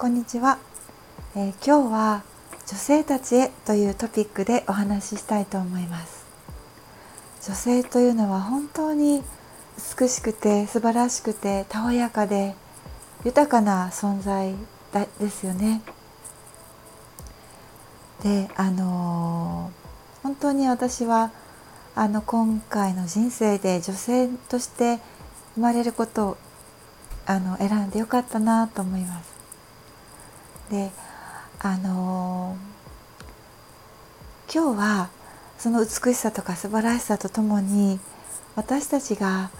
こんにちは、えー、今日は女性たちへというトピックでお話ししたいと思います。女性というのは本当に美しくて素晴らしくてたおやかで豊かな存在ですよね。であのー、本当に私はあの今回の人生で女性として生まれることをあの選んでよかったなと思います。であのー、今日はその美しさとか素晴らしさとともに私たちが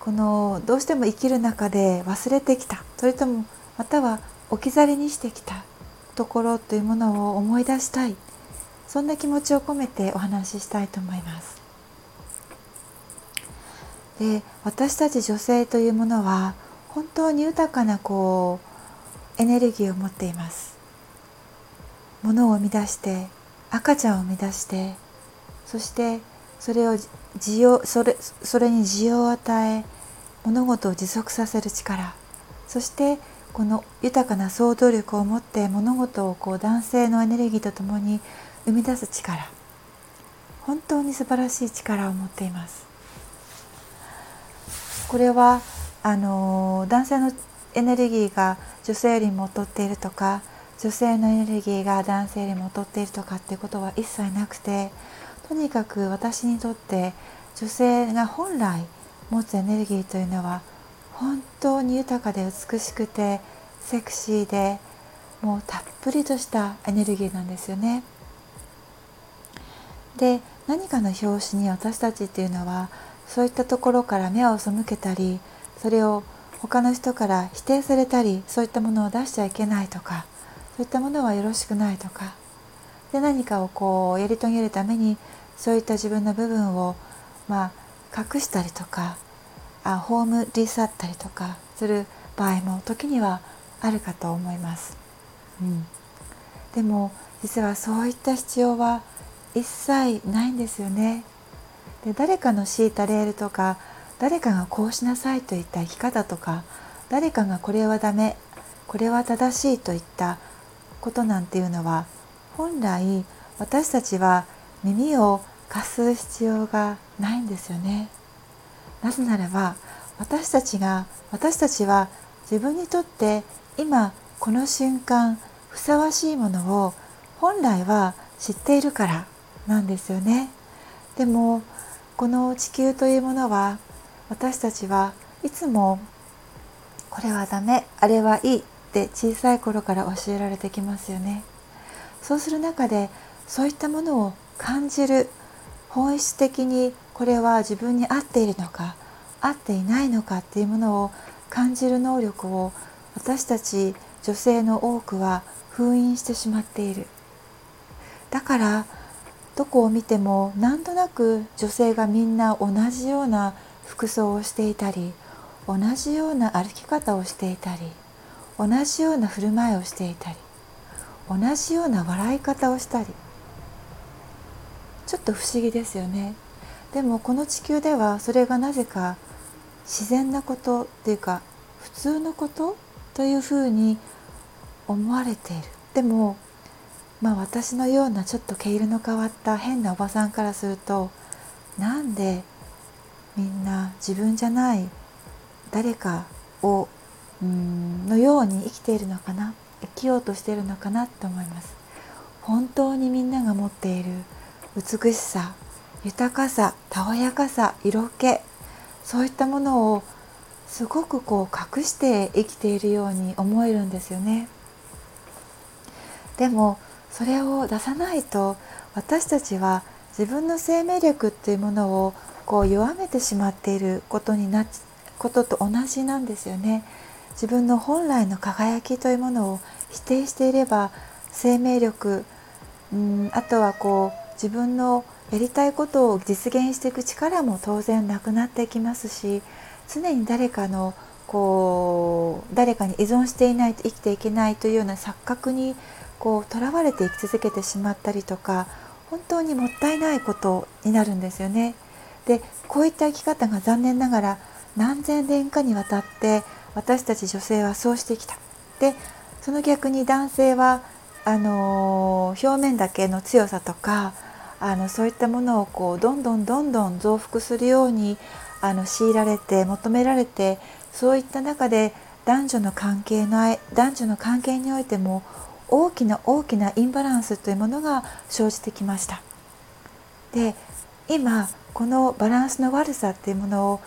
このどうしても生きる中で忘れてきたそれともまたは置き去りにしてきたところというものを思い出したいそんな気持ちを込めてお話ししたいと思います。で私たち女性というものは本当に豊かなこうエネルギーを持っています。ものを生み出して赤ちゃんを生み出してそしてそれを需要それそれに需要を与え物事を持続させる力。そしてこの豊かな想像力を持って物事をこう男性のエネルギーとともに生み出す力。本当に素晴らしい力を持っています。これはあの男性のエネルギーが女性よりも劣っているとか女性のエネルギーが男性よりも劣っているとかってことは一切なくてとにかく私にとって女性が本来持つエネルギーというのは本当に豊かで美しくてセクシーでもうたっぷりとしたエネルギーなんですよね。で何かの拍子に私たちっていうのはそういったところから目を背けたりそれを他の人から否定されたりそういったものを出しちゃいけないとかそういったものはよろしくないとかで何かをこうやり遂げるためにそういった自分の部分をまあ隠したりとかあ葬り去ったりとかする場合も時にはあるかと思います。うん、でも実はそういった必要は一切ないんですよね。で誰かの敷いたレールとか誰かがこうしなさいといった生き方とか誰かがこれはダメこれは正しいといったことなんていうのは本来私たちは耳を貸す必要がないんですよね。なぜならば私たちが私たちは自分にとって今この瞬間ふさわしいものを本来は知っているからなんですよね。でもこの地球というものは私たちはいつもこれはダメあれはいいって小さい頃から教えられてきますよね。そうする中でそういったものを感じる本質的にこれは自分に合っているのか合っていないのかっていうものを感じる能力を私たち女性の多くは封印してしまっているだからどこを見てもなんとなく女性がみんな同じような服装をしていたり同じような歩き方をしていたり同じような振る舞いをしていたり同じような笑い方をしたり。ちょっと不思議ですよね。でもこの地球ではそれがなぜか自然なことっていうか普通のことというふうに思われている。でもまあ私のようなちょっと毛色の変わった変なおばさんからするとなんでみんな自分じゃない誰かをうんのように生きているのかな生きようとしているのかなと思います。本当にみんなが持っている美しさ豊かさたおやかさ色気そういったものをすごくこう隠して生きているように思えるんですよね。でもそれを出さないと私たちは自分の生命力っていうものをこう弱めてしまっていることになことと同じなんですよね。自分の本来の輝きというものを否定していれば生命力うんあとはこう自分のやりたいことを実現していく力も当然なくなっていきますし常に誰かのこう誰かに依存していないと生きていけないというような錯覚にこう囚われて生き続けてしまったりとか本当にもったいないことになるんですよね。でこういった生き方が残念ながら何千年かにわたって私たち女性はそうしてきた。でその逆に男性はあの表面だけの強さとかあのそういったものをこうどんどんどんどん増幅するようにあの強いられて求められてそういった中で男女の関係の男女の関係においても大きな大きなインバランスというものが生じてきました。で今このバランスの悪さっていうものを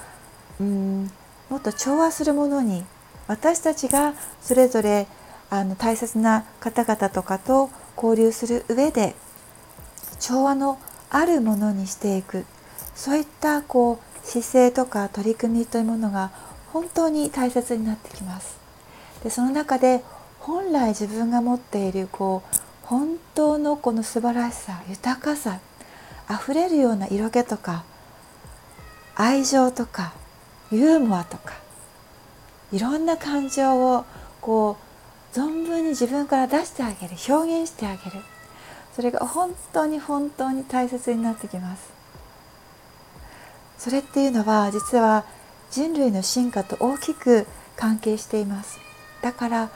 うんもっと調和するものに私たちがそれぞれあの大切な方々とかと交流する上で調和のあるものにしていくそういったこう姿勢とか取り組みというものが本当に大切になってきます。でその中で本来自分が持っているこう本当のこの素晴らしさ豊かさあふれるような色気とか愛情とかユーモアとかいろんな感情をこう存分に自分から出してあげる表現してあげる。それが本当に本当に大切になってきます。それっていうのは実は人類の進化と大きく関係しています。だから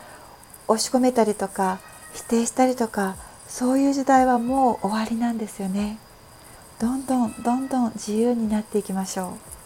押し込めたりとか否定したりとかそういう時代はもう終わりなんですよね。どんどんどんどん自由になっていきましょう。